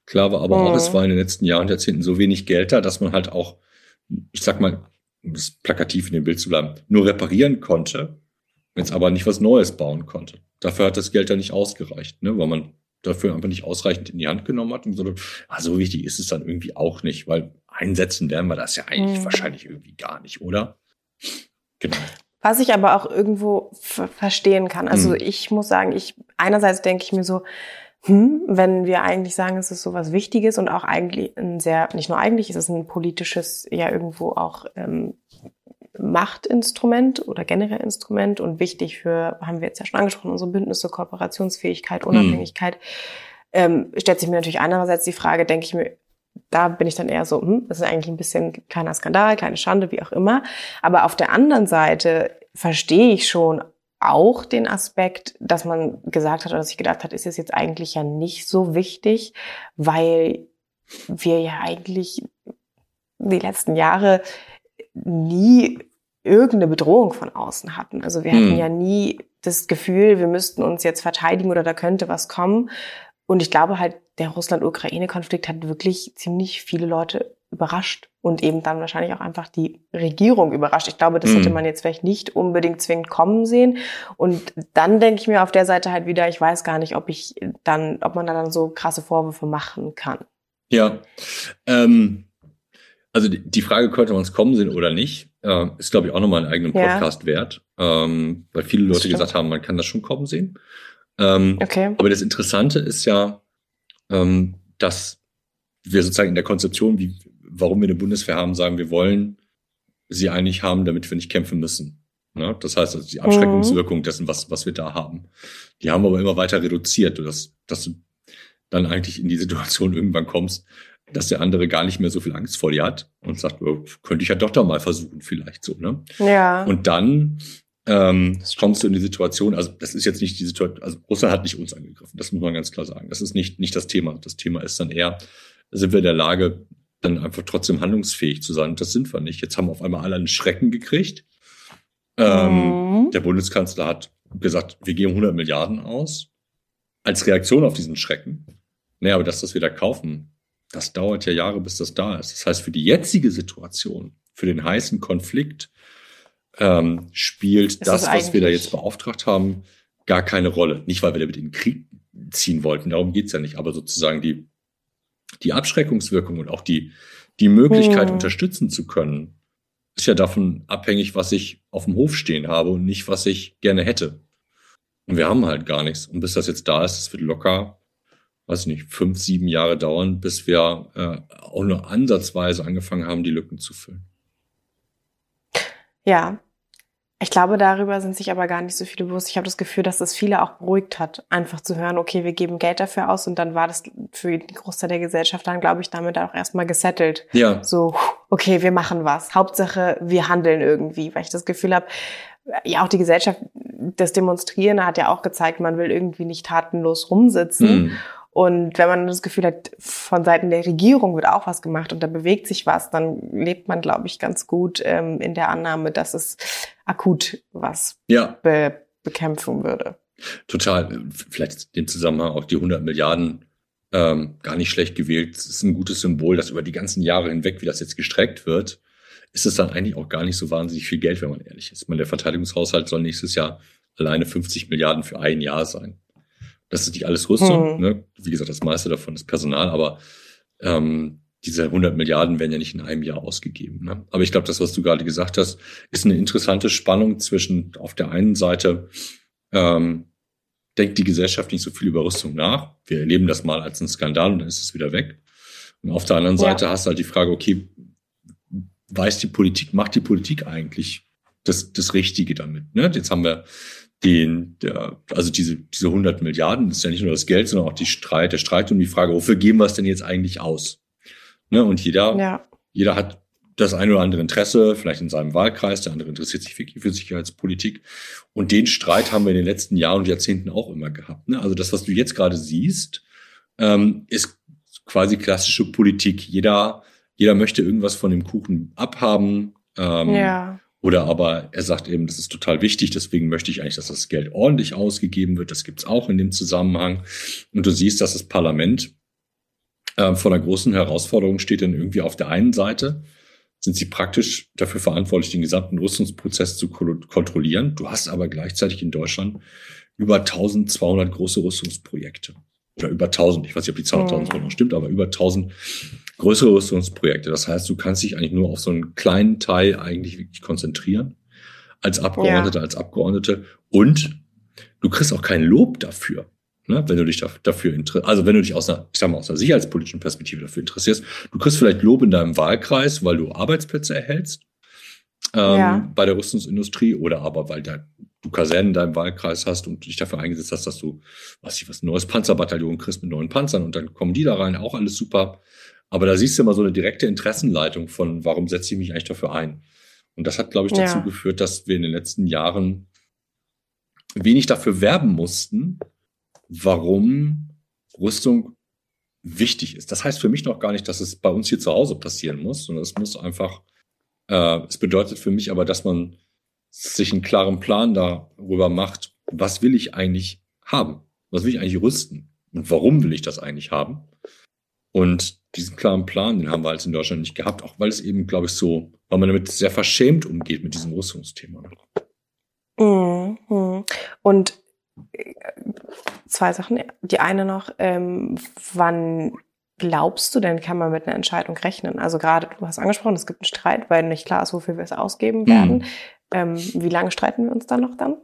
Klar war aber mhm. auch, es war in den letzten Jahren und Jahrzehnten so wenig Geld da, dass man halt auch, ich sag mal, um das plakativ in dem Bild zu bleiben, nur reparieren konnte, jetzt aber nicht was Neues bauen konnte. Dafür hat das Geld ja nicht ausgereicht, ne? weil man dafür einfach nicht ausreichend in die Hand genommen hat und so, ah, so wichtig ist es dann irgendwie auch nicht, weil einsetzen werden wir das ja eigentlich mhm. wahrscheinlich irgendwie gar nicht, oder? Genau. Was ich aber auch irgendwo verstehen kann. Also mhm. ich muss sagen, ich einerseits denke ich mir so, hm, wenn wir eigentlich sagen, es ist so was Wichtiges und auch eigentlich ein sehr, nicht nur eigentlich, es ist ein politisches, ja irgendwo auch ähm, Machtinstrument oder generell Instrument und wichtig für, haben wir jetzt ja schon angesprochen, unsere Bündnisse, Kooperationsfähigkeit, hm. Unabhängigkeit, mhm. ähm, stellt sich mir natürlich einerseits die Frage, denke ich mir, da bin ich dann eher so, hm, das ist eigentlich ein bisschen kleiner Skandal, kleine Schande, wie auch immer. Aber auf der anderen Seite verstehe ich schon auch den Aspekt, dass man gesagt hat oder sich gedacht hat, ist es jetzt eigentlich ja nicht so wichtig, weil wir ja eigentlich die letzten Jahre nie irgendeine Bedrohung von außen hatten. Also wir hatten hm. ja nie das Gefühl, wir müssten uns jetzt verteidigen oder da könnte was kommen. Und ich glaube halt, der Russland-Ukraine-Konflikt hat wirklich ziemlich viele Leute überrascht und eben dann wahrscheinlich auch einfach die Regierung überrascht. Ich glaube, das hätte hm. man jetzt vielleicht nicht unbedingt zwingend kommen sehen. Und dann denke ich mir auf der Seite halt wieder, ich weiß gar nicht, ob ich dann, ob man dann so krasse Vorwürfe machen kann. Ja, ähm, also die Frage, könnte man es kommen sehen oder nicht, äh, ist, glaube ich, auch nochmal einen eigenen Podcast ja. wert, ähm, weil viele Leute gesagt haben, man kann das schon kommen sehen. Ähm, okay. Aber das Interessante ist ja, ähm, dass wir sozusagen in der Konzeption, wie, warum wir eine Bundeswehr haben, sagen, wir wollen sie eigentlich haben, damit wir nicht kämpfen müssen. Ne? Das heißt, also die Abschreckungswirkung dessen, was, was wir da haben. Die haben wir aber immer weiter reduziert, dass, dass du dann eigentlich in die Situation irgendwann kommst, dass der andere gar nicht mehr so viel Angst vor dir hat und sagt, oh, könnte ich ja doch da mal versuchen, vielleicht so, ne? Ja. Und dann ähm, kommst du in die Situation, also das ist jetzt nicht die Situation, also Russland hat nicht uns angegriffen, das muss man ganz klar sagen. Das ist nicht, nicht das Thema. Das Thema ist dann eher, sind wir in der Lage, dann einfach trotzdem handlungsfähig zu sein. Und das sind wir nicht. Jetzt haben auf einmal alle einen Schrecken gekriegt. Ähm, mhm. Der Bundeskanzler hat gesagt, wir geben 100 Milliarden aus als Reaktion auf diesen Schrecken. Naja, aber das wieder kaufen, das dauert ja Jahre, bis das da ist. Das heißt, für die jetzige Situation, für den heißen Konflikt, ähm, spielt das, das was wir da jetzt beauftragt haben, gar keine Rolle. Nicht, weil wir damit in den Krieg ziehen wollten, darum geht's ja nicht, aber sozusagen die, die Abschreckungswirkung und auch die, die Möglichkeit, hm. unterstützen zu können, ist ja davon abhängig, was ich auf dem Hof stehen habe und nicht, was ich gerne hätte. Und wir haben halt gar nichts. Und bis das jetzt da ist, das wird locker, weiß nicht, fünf, sieben Jahre dauern, bis wir äh, auch nur ansatzweise angefangen haben, die Lücken zu füllen. Ja, ich glaube, darüber sind sich aber gar nicht so viele bewusst. Ich habe das Gefühl, dass das viele auch beruhigt hat, einfach zu hören, okay, wir geben Geld dafür aus und dann war das für den Großteil der Gesellschaft dann, glaube ich, damit auch erstmal gesettelt. Ja. So, okay, wir machen was. Hauptsache, wir handeln irgendwie, weil ich das Gefühl habe, ja, auch die Gesellschaft, das Demonstrieren hat ja auch gezeigt, man will irgendwie nicht tatenlos rumsitzen. Mhm. Und wenn man das Gefühl hat, von Seiten der Regierung wird auch was gemacht und da bewegt sich was, dann lebt man, glaube ich, ganz gut ähm, in der Annahme, dass es akut was ja. be bekämpfen würde. Total. Vielleicht dem Zusammenhang auch die 100 Milliarden ähm, gar nicht schlecht gewählt. Es ist ein gutes Symbol, dass über die ganzen Jahre hinweg, wie das jetzt gestreckt wird, ist es dann eigentlich auch gar nicht so wahnsinnig viel Geld, wenn man ehrlich ist. Ich meine, der Verteidigungshaushalt soll nächstes Jahr alleine 50 Milliarden für ein Jahr sein. Das ist nicht alles Rüstung. Hm. Ne? Wie gesagt, das meiste davon ist Personal, aber ähm, diese 100 Milliarden werden ja nicht in einem Jahr ausgegeben. Ne? Aber ich glaube, das, was du gerade gesagt hast, ist eine interessante Spannung zwischen auf der einen Seite ähm, denkt die Gesellschaft nicht so viel über Rüstung nach. Wir erleben das mal als einen Skandal und dann ist es wieder weg. Und auf der anderen ja. Seite hast du halt die Frage, okay, weiß die Politik, macht die Politik eigentlich das, das Richtige damit? Ne? Jetzt haben wir den, der, also diese, diese 100 Milliarden, das ist ja nicht nur das Geld, sondern auch die Streit, der Streit um die Frage, wofür geben wir es denn jetzt eigentlich aus? Ne? Und jeder, ja. jeder hat das eine oder andere Interesse, vielleicht in seinem Wahlkreis, der andere interessiert sich wirklich für Sicherheitspolitik. Und den Streit haben wir in den letzten Jahren und Jahrzehnten auch immer gehabt. Ne? Also das, was du jetzt gerade siehst, ähm, ist quasi klassische Politik. Jeder, jeder möchte irgendwas von dem Kuchen abhaben. Ähm, ja. Oder aber er sagt eben, das ist total wichtig, deswegen möchte ich eigentlich, dass das Geld ordentlich ausgegeben wird. Das gibt's auch in dem Zusammenhang. Und du siehst, dass das Parlament äh, vor einer großen Herausforderung steht, denn irgendwie auf der einen Seite sind sie praktisch dafür verantwortlich, den gesamten Rüstungsprozess zu kontrollieren. Du hast aber gleichzeitig in Deutschland über 1200 große Rüstungsprojekte. Oder über 1000, ich weiß nicht, ob die Zahl 1000 mhm. noch stimmt, aber über 1000 größere Rüstungsprojekte. Das heißt, du kannst dich eigentlich nur auf so einen kleinen Teil eigentlich wirklich konzentrieren. Als Abgeordneter, ja. als Abgeordnete. Und du kriegst auch kein Lob dafür. Ne, wenn du dich dafür interessierst, also wenn du dich aus einer, ich sag mal, aus einer sicherheitspolitischen Perspektive dafür interessierst, du kriegst vielleicht Lob in deinem Wahlkreis, weil du Arbeitsplätze erhältst ähm, ja. bei der Rüstungsindustrie oder aber weil da, du Kasernen in deinem Wahlkreis hast und dich dafür eingesetzt hast, dass du, was ich was, ein neues Panzerbataillon kriegst mit neuen Panzern und dann kommen die da rein, auch alles super. Aber da siehst du immer so eine direkte Interessenleitung von, warum setze ich mich eigentlich dafür ein? Und das hat, glaube ich, dazu ja. geführt, dass wir in den letzten Jahren wenig dafür werben mussten, warum Rüstung wichtig ist. Das heißt für mich noch gar nicht, dass es bei uns hier zu Hause passieren muss, sondern es muss einfach, äh, es bedeutet für mich aber, dass man sich einen klaren Plan darüber macht, was will ich eigentlich haben? Was will ich eigentlich rüsten? Und warum will ich das eigentlich haben? Und diesen klaren Plan, den haben wir halt in Deutschland nicht gehabt, auch weil es eben, glaube ich, so, weil man damit sehr verschämt umgeht mit diesem Rüstungsthema. Mhm. Und äh, zwei Sachen. Die eine noch, ähm, wann glaubst du denn, kann man mit einer Entscheidung rechnen? Also gerade, du hast angesprochen, es gibt einen Streit, weil nicht klar ist, wofür wir es ausgeben werden. Mhm. Ähm, wie lange streiten wir uns dann noch dann?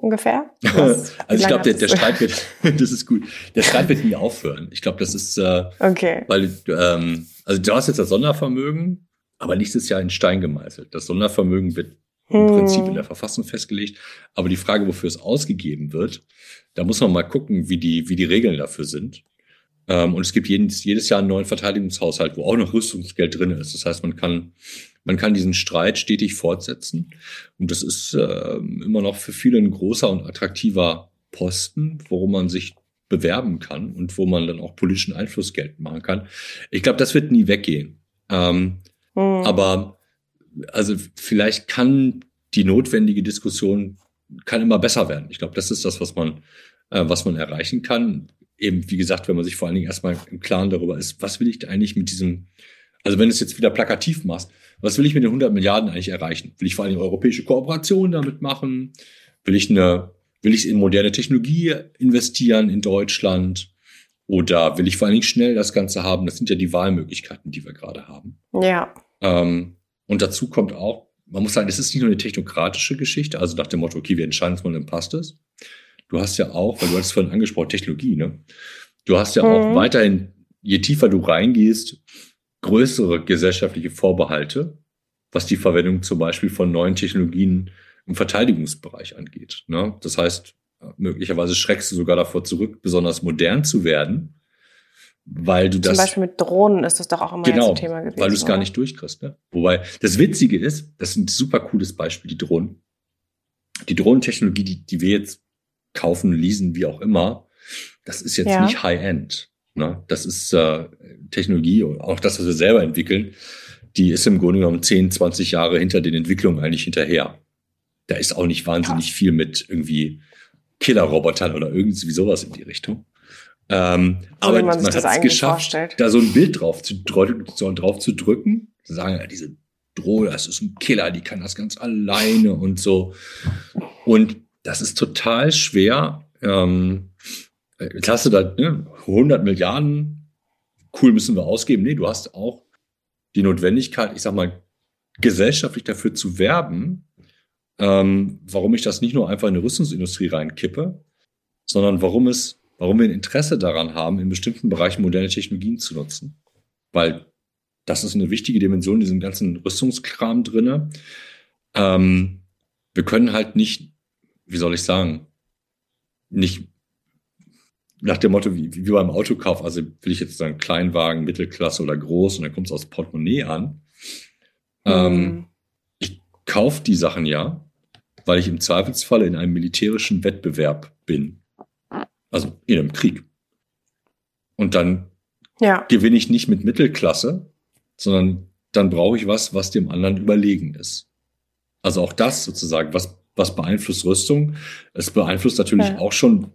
Ungefähr? Was, also ich glaube, der, der Streit wird, das ist gut, der Streit wird nie aufhören. Ich glaube, das ist, äh, okay. weil, ähm, also du hast jetzt das Sondervermögen, aber nichts ist ja in Stein gemeißelt. Das Sondervermögen wird im hm. Prinzip in der Verfassung festgelegt. Aber die Frage, wofür es ausgegeben wird, da muss man mal gucken, wie die, wie die Regeln dafür sind. Ähm, und es gibt jedes, jedes Jahr einen neuen Verteidigungshaushalt, wo auch noch Rüstungsgeld drin ist. Das heißt, man kann man kann diesen Streit stetig fortsetzen. Und das ist äh, immer noch für viele ein großer und attraktiver Posten, worum man sich bewerben kann und wo man dann auch politischen Einfluss geltend machen kann. Ich glaube, das wird nie weggehen. Ähm, mhm. Aber also vielleicht kann die notwendige Diskussion kann immer besser werden. Ich glaube, das ist das, was man, äh, was man erreichen kann. Eben, wie gesagt, wenn man sich vor allen Dingen erstmal im Klaren darüber ist, was will ich eigentlich mit diesem, also wenn du es jetzt wieder plakativ machst, was will ich mit den 100 Milliarden eigentlich erreichen? Will ich vor allem europäische Kooperation damit machen? Will ich eine, will ich in moderne Technologie investieren in Deutschland? Oder will ich vor allen Dingen schnell das Ganze haben? Das sind ja die Wahlmöglichkeiten, die wir gerade haben. Ja. Ähm, Und dazu kommt auch, man muss sagen, es ist nicht nur eine technokratische Geschichte, also nach dem Motto, okay, wir entscheiden es mal, dann passt es. Du hast ja auch, weil du hast es vorhin angesprochen, Technologie, ne? Du hast ja mhm. auch weiterhin, je tiefer du reingehst, größere gesellschaftliche Vorbehalte, was die Verwendung zum Beispiel von neuen Technologien im Verteidigungsbereich angeht. Ne? Das heißt, möglicherweise schreckst du sogar davor zurück, besonders modern zu werden, weil du das. Zum Beispiel mit Drohnen ist das doch auch immer genau, ein Thema gewesen. Weil du es gar nicht durchkriegst. Ne? Wobei das Witzige ist, das ist ein super cooles Beispiel, die Drohnen. Die Drohnentechnologie, die, die wir jetzt kaufen, leasen, wie auch immer, das ist jetzt ja. nicht High-End. Ne? Das ist äh, Technologie und auch das, was wir selber entwickeln, die ist im Grunde genommen 10, 20 Jahre hinter den Entwicklungen eigentlich hinterher. Da ist auch nicht wahnsinnig ja. viel mit irgendwie Killerrobotern oder irgendwie sowas in die Richtung. Ähm, aber man, man hat es geschafft, vorstellt. da so ein Bild drauf zu, drauf zu drücken, zu sagen, ja, diese Drohne, das ist ein Killer, die kann das ganz alleine und so. Und das ist total schwer. Ähm, du da ne, 100 Milliarden, cool müssen wir ausgeben. Nee, du hast auch die Notwendigkeit, ich sag mal, gesellschaftlich dafür zu werben, ähm, warum ich das nicht nur einfach in die Rüstungsindustrie reinkippe, sondern warum es, warum wir ein Interesse daran haben, in bestimmten Bereichen moderne Technologien zu nutzen. Weil das ist eine wichtige Dimension, diesen ganzen Rüstungskram drinne. Ähm, wir können halt nicht, wie soll ich sagen, nicht nach dem Motto, wie, wie beim Autokauf, also will ich jetzt sagen, Kleinwagen, Mittelklasse oder groß und dann kommt es aus Portemonnaie an. Mhm. Ähm, ich kaufe die Sachen ja, weil ich im Zweifelsfall in einem militärischen Wettbewerb bin. Also in einem Krieg. Und dann ja. gewinne ich nicht mit Mittelklasse, sondern dann brauche ich was, was dem anderen überlegen ist. Also auch das sozusagen, was, was beeinflusst Rüstung? Es beeinflusst natürlich ja. auch schon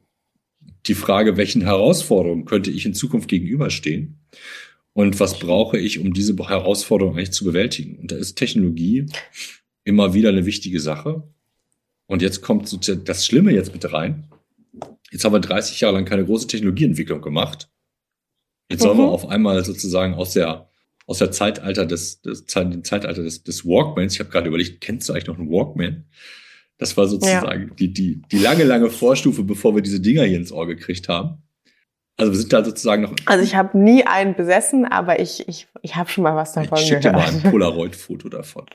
die Frage, welchen Herausforderungen könnte ich in Zukunft gegenüberstehen? Und was brauche ich, um diese Herausforderung eigentlich zu bewältigen? Und da ist Technologie immer wieder eine wichtige Sache. Und jetzt kommt das Schlimme jetzt mit rein. Jetzt haben wir 30 Jahre lang keine große Technologieentwicklung gemacht. Jetzt mhm. sollen wir mhm. auf einmal sozusagen aus der aus der Zeitalter des, des dem Zeitalter des, des Walkmans. Ich habe gerade überlegt, kennst du eigentlich noch einen Walkman? Das war sozusagen ja. die, die, die lange, lange Vorstufe, bevor wir diese Dinger hier ins Ohr gekriegt haben. Also wir sind da sozusagen noch. Also ich habe nie einen besessen, aber ich, ich, ich habe schon mal was davon ich gehört. Ich dir mal ein Polaroid-Foto davon.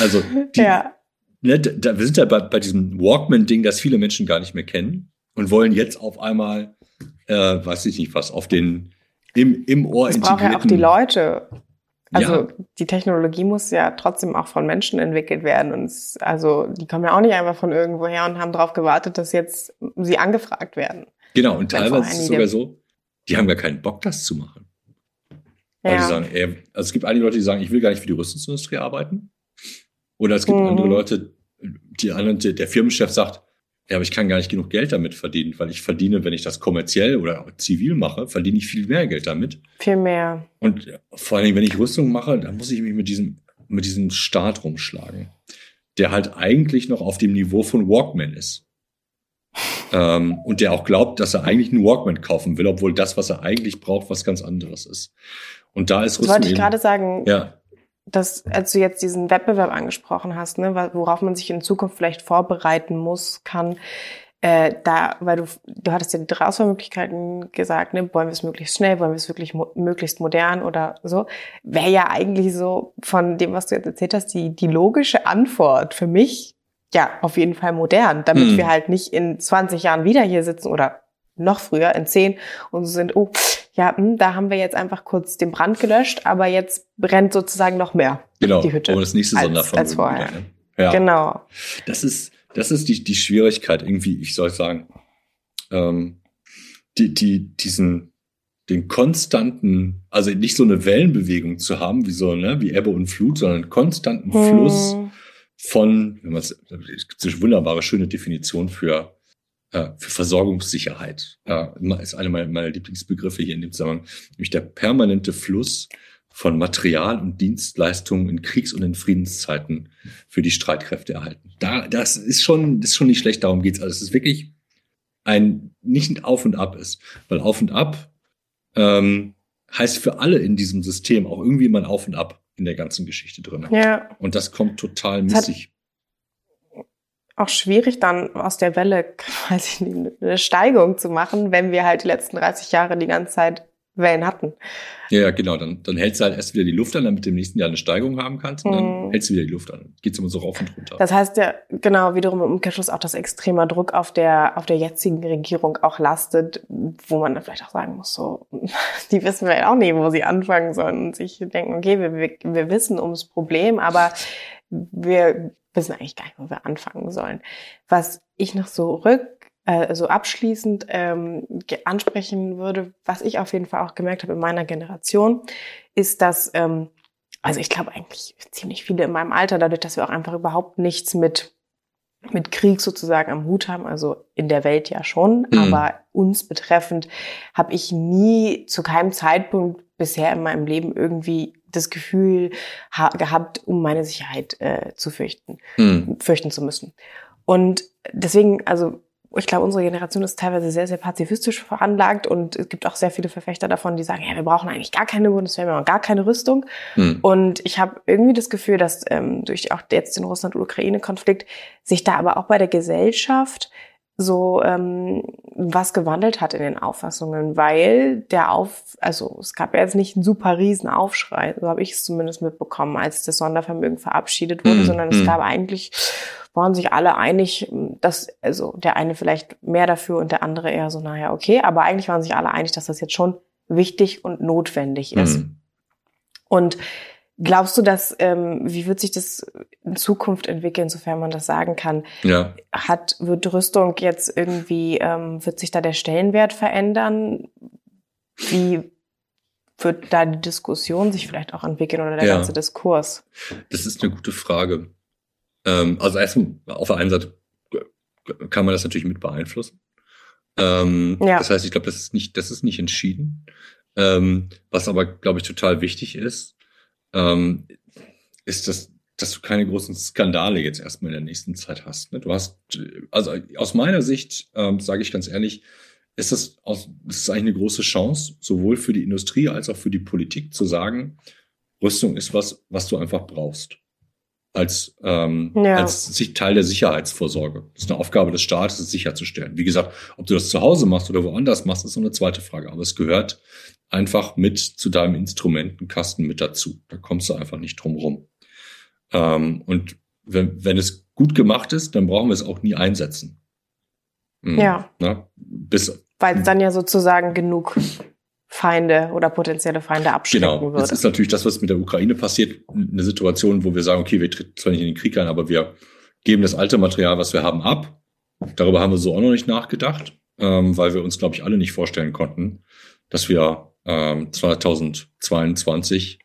Also die, ja ne, da, wir sind ja bei, bei diesem Walkman-Ding, das viele Menschen gar nicht mehr kennen und wollen jetzt auf einmal, äh, weiß ich nicht was, auf den im, im Ohr das integrierten. ja auch die Leute. Also ja. die Technologie muss ja trotzdem auch von Menschen entwickelt werden. Und es, also die kommen ja auch nicht einfach von irgendwo her und haben darauf gewartet, dass jetzt sie angefragt werden. Genau, und teilweise ist es sogar so, die haben gar keinen Bock, das zu machen. Weil ja. die sagen, ey, also es gibt einige Leute, die sagen, ich will gar nicht für die Rüstungsindustrie arbeiten. Oder es gibt mhm. andere Leute, die anderen, der Firmenchef sagt, ja, aber ich kann gar nicht genug Geld damit verdienen, weil ich verdiene, wenn ich das kommerziell oder zivil mache, verdiene ich viel mehr Geld damit. Viel mehr. Und vor allen Dingen, wenn ich Rüstung mache, dann muss ich mich mit diesem, mit diesem Staat rumschlagen, der halt eigentlich noch auf dem Niveau von Walkman ist. ähm, und der auch glaubt, dass er eigentlich einen Walkman kaufen will, obwohl das, was er eigentlich braucht, was ganz anderes ist. Und da ist Rüstung. Das wollte ich gerade sagen. Ja dass, als du jetzt diesen Wettbewerb angesprochen hast, ne, worauf man sich in Zukunft vielleicht vorbereiten muss, kann, äh, da, weil du, du hattest ja die drei Auswahlmöglichkeiten gesagt, ne, wollen wir es möglichst schnell, wollen wir es wirklich mo möglichst modern oder so, wäre ja eigentlich so von dem, was du jetzt erzählt hast, die, die logische Antwort für mich, ja, auf jeden Fall modern, damit hm. wir halt nicht in 20 Jahren wieder hier sitzen oder noch früher, in 10 und so sind, oh, ja, hm, da haben wir jetzt einfach kurz den Brand gelöscht, aber jetzt brennt sozusagen noch mehr genau, die Hütte. Genau, das nächste Sondervermögen. Als, als vorher. Wieder, ne? ja. Genau. Das ist, das ist die, die Schwierigkeit irgendwie, ich soll sagen, ähm, die, die, diesen, den konstanten, also nicht so eine Wellenbewegung zu haben, wie so, ne, wie Ebbe und Flut, sondern einen konstanten hm. Fluss von, wenn man es gibt eine wunderbare, schöne Definition für für Versorgungssicherheit. Äh, ist einer meiner, meiner Lieblingsbegriffe hier in dem Zusammenhang, nämlich der permanente Fluss von Material und Dienstleistungen in Kriegs- und in Friedenszeiten für die Streitkräfte erhalten. Da, das ist schon, das ist schon nicht schlecht, darum geht's. Also es ist wirklich ein, nicht ein Auf und Ab ist, weil Auf und Ab ähm, heißt für alle in diesem System auch irgendwie mal Auf und Ab. in der ganzen Geschichte drin. Ja. Und das kommt total missig. Auch schwierig dann aus der Welle, nicht, eine Steigung zu machen, wenn wir halt die letzten 30 Jahre die ganze Zeit Wellen hatten. Ja, ja, genau. Dann, dann hältst du halt erst wieder die Luft an, damit du im nächsten Jahr eine Steigung haben kannst. Und dann hältst du wieder die Luft an. Geht's immer so rauf und runter. Das heißt ja, genau, wiederum im Umkehrschluss auch, dass extremer Druck auf der, auf der jetzigen Regierung auch lastet, wo man dann vielleicht auch sagen muss, so, die wissen vielleicht auch nicht, wo sie anfangen sollen und sich denken, okay, wir, wir, wir wissen ums Problem, aber wir wissen eigentlich gar nicht, wo wir anfangen sollen. Was ich noch so rück äh, so abschließend ähm, ansprechen würde, was ich auf jeden Fall auch gemerkt habe in meiner Generation, ist, dass, ähm, also ich glaube eigentlich ziemlich viele in meinem Alter, dadurch, dass wir auch einfach überhaupt nichts mit mit Krieg sozusagen am Hut haben, also in der Welt ja schon, mhm. aber uns betreffend habe ich nie zu keinem Zeitpunkt bisher in meinem Leben irgendwie das Gefühl gehabt, um meine Sicherheit äh, zu fürchten, mhm. fürchten zu müssen. Und deswegen, also ich glaube, unsere Generation ist teilweise sehr, sehr pazifistisch veranlagt und es gibt auch sehr viele Verfechter davon, die sagen, ja, wir brauchen eigentlich gar keine Bundeswehr mehr und gar keine Rüstung. Hm. Und ich habe irgendwie das Gefühl, dass ähm, durch auch jetzt den Russland-Ukraine-Konflikt sich da aber auch bei der Gesellschaft so ähm, was gewandelt hat in den Auffassungen, weil der Auf, also es gab ja jetzt nicht einen super riesen Aufschrei, so habe ich es zumindest mitbekommen, als das Sondervermögen verabschiedet wurde, mhm. sondern es hm. gab eigentlich waren sich alle einig, dass, also der eine vielleicht mehr dafür und der andere eher so, naja, okay, aber eigentlich waren sich alle einig, dass das jetzt schon wichtig und notwendig ist. Mhm. Und glaubst du, dass, ähm, wie wird sich das in Zukunft entwickeln, sofern man das sagen kann? Ja. Hat, wird Rüstung jetzt irgendwie, ähm, wird sich da der Stellenwert verändern? Wie wird da die Diskussion sich vielleicht auch entwickeln oder der ja. ganze Diskurs? Das ist eine gute Frage. Ähm, also erstmal auf der einen Seite kann man das natürlich mit beeinflussen. Ähm, ja. Das heißt, ich glaube, das ist nicht, das ist nicht entschieden. Ähm, was aber, glaube ich, total wichtig ist, ähm, ist, dass, dass du keine großen Skandale jetzt erstmal in der nächsten Zeit hast. Ne? Du hast, also aus meiner Sicht, ähm, sage ich ganz ehrlich, ist das, aus, ist das eigentlich eine große Chance, sowohl für die Industrie als auch für die Politik zu sagen, Rüstung ist was, was du einfach brauchst als, ähm, ja. als Teil der Sicherheitsvorsorge. Das ist eine Aufgabe des Staates, es sicherzustellen. Wie gesagt, ob du das zu Hause machst oder woanders machst, ist so eine zweite Frage. Aber es gehört einfach mit zu deinem Instrumentenkasten mit dazu. Da kommst du einfach nicht drum rum. Ähm, und wenn, wenn es gut gemacht ist, dann brauchen wir es auch nie einsetzen. Mhm. Ja. Na, bis, Weil es dann ja sozusagen genug Feinde oder potenzielle Feinde abschrecken genau. würde. Das ist natürlich das, was mit der Ukraine passiert, eine Situation, wo wir sagen, okay, wir treten zwar nicht in den Krieg ein, aber wir geben das alte Material, was wir haben, ab. Darüber haben wir so auch noch nicht nachgedacht, ähm, weil wir uns, glaube ich, alle nicht vorstellen konnten, dass wir ähm, 2022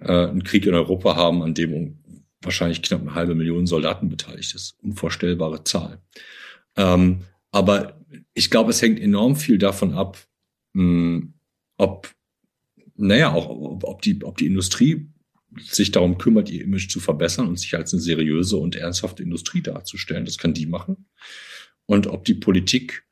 äh, einen Krieg in Europa haben, an dem wahrscheinlich knapp eine halbe Million Soldaten beteiligt ist. Unvorstellbare Zahl. Ähm, aber ich glaube, es hängt enorm viel davon ab, mh, ob, naja, auch ob, ob, die, ob die Industrie sich darum kümmert, ihr Image zu verbessern und sich als eine seriöse und ernsthafte Industrie darzustellen. Das kann die machen. Und ob die Politik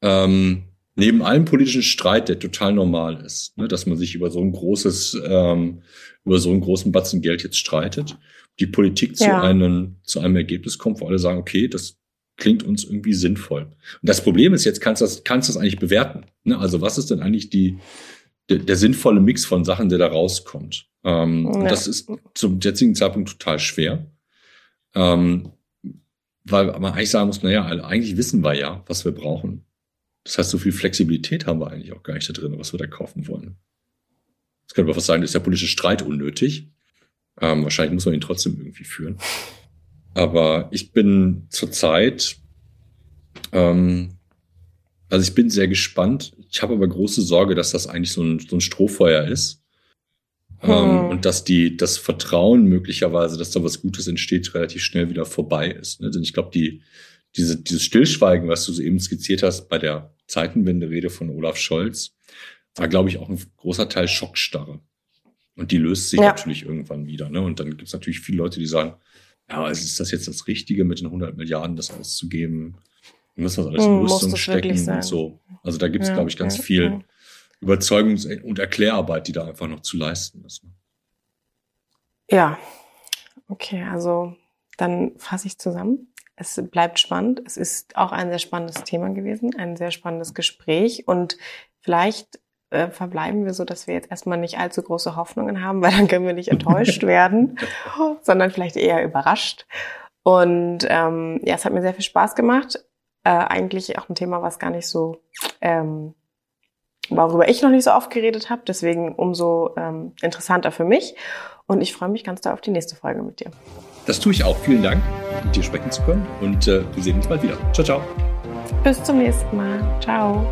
ähm, neben allem politischen Streit, der total normal ist, ne, dass man sich über so ein großes, ähm, über so einen großen Batzen Geld jetzt streitet, die Politik zu einem, zu einem Ergebnis kommt, wo alle sagen, okay, das klingt uns irgendwie sinnvoll. Und das Problem ist jetzt, kannst du das, kannst du das eigentlich bewerten? Ne? Also was ist denn eigentlich die, der, der sinnvolle Mix von Sachen, der da rauskommt? Ähm, ja. Das ist zum jetzigen Zeitpunkt total schwer. Ähm, weil man eigentlich sagen muss, naja, eigentlich wissen wir ja, was wir brauchen. Das heißt, so viel Flexibilität haben wir eigentlich auch gar nicht da drin, was wir da kaufen wollen. Das könnte man fast sagen, ist der politische Streit unnötig. Ähm, wahrscheinlich muss man ihn trotzdem irgendwie führen. Aber ich bin zurzeit, ähm, also ich bin sehr gespannt. Ich habe aber große Sorge, dass das eigentlich so ein, so ein Strohfeuer ist. Ähm, hm. Ähm, und dass die, das Vertrauen möglicherweise, dass da was Gutes entsteht, relativ schnell wieder vorbei ist. Ne? Denn ich glaube, die, diese, dieses Stillschweigen, was du so eben skizziert hast bei der Zeitenwende-Rede von Olaf Scholz, war, glaube ich, auch ein großer Teil Schockstarre. Und die löst sich ja. natürlich irgendwann wieder. Ne? Und dann gibt es natürlich viele Leute, die sagen, ja, also ist das jetzt das Richtige, mit den 100 Milliarden das auszugeben? Wir müssen das alles in hm, Rüstung stecken und so. Also da gibt es, ja, glaube ich, ganz ja, viel. Überzeugungs- und Erklärarbeit, die da einfach noch zu leisten ist. Ne? Ja, okay, also dann fasse ich zusammen. Es bleibt spannend. Es ist auch ein sehr spannendes Thema gewesen, ein sehr spannendes Gespräch und vielleicht äh, verbleiben wir so, dass wir jetzt erstmal nicht allzu große Hoffnungen haben, weil dann können wir nicht enttäuscht werden, sondern vielleicht eher überrascht. Und ähm, ja, es hat mir sehr viel Spaß gemacht. Äh, eigentlich auch ein Thema, was gar nicht so, ähm, worüber ich noch nicht so oft geredet habe. Deswegen umso ähm, interessanter für mich. Und ich freue mich ganz doll auf die nächste Folge mit dir. Das tue ich auch. Vielen Dank, mit dir sprechen zu können. Und äh, wir sehen uns bald wieder. Ciao, ciao. Bis zum nächsten Mal. Ciao.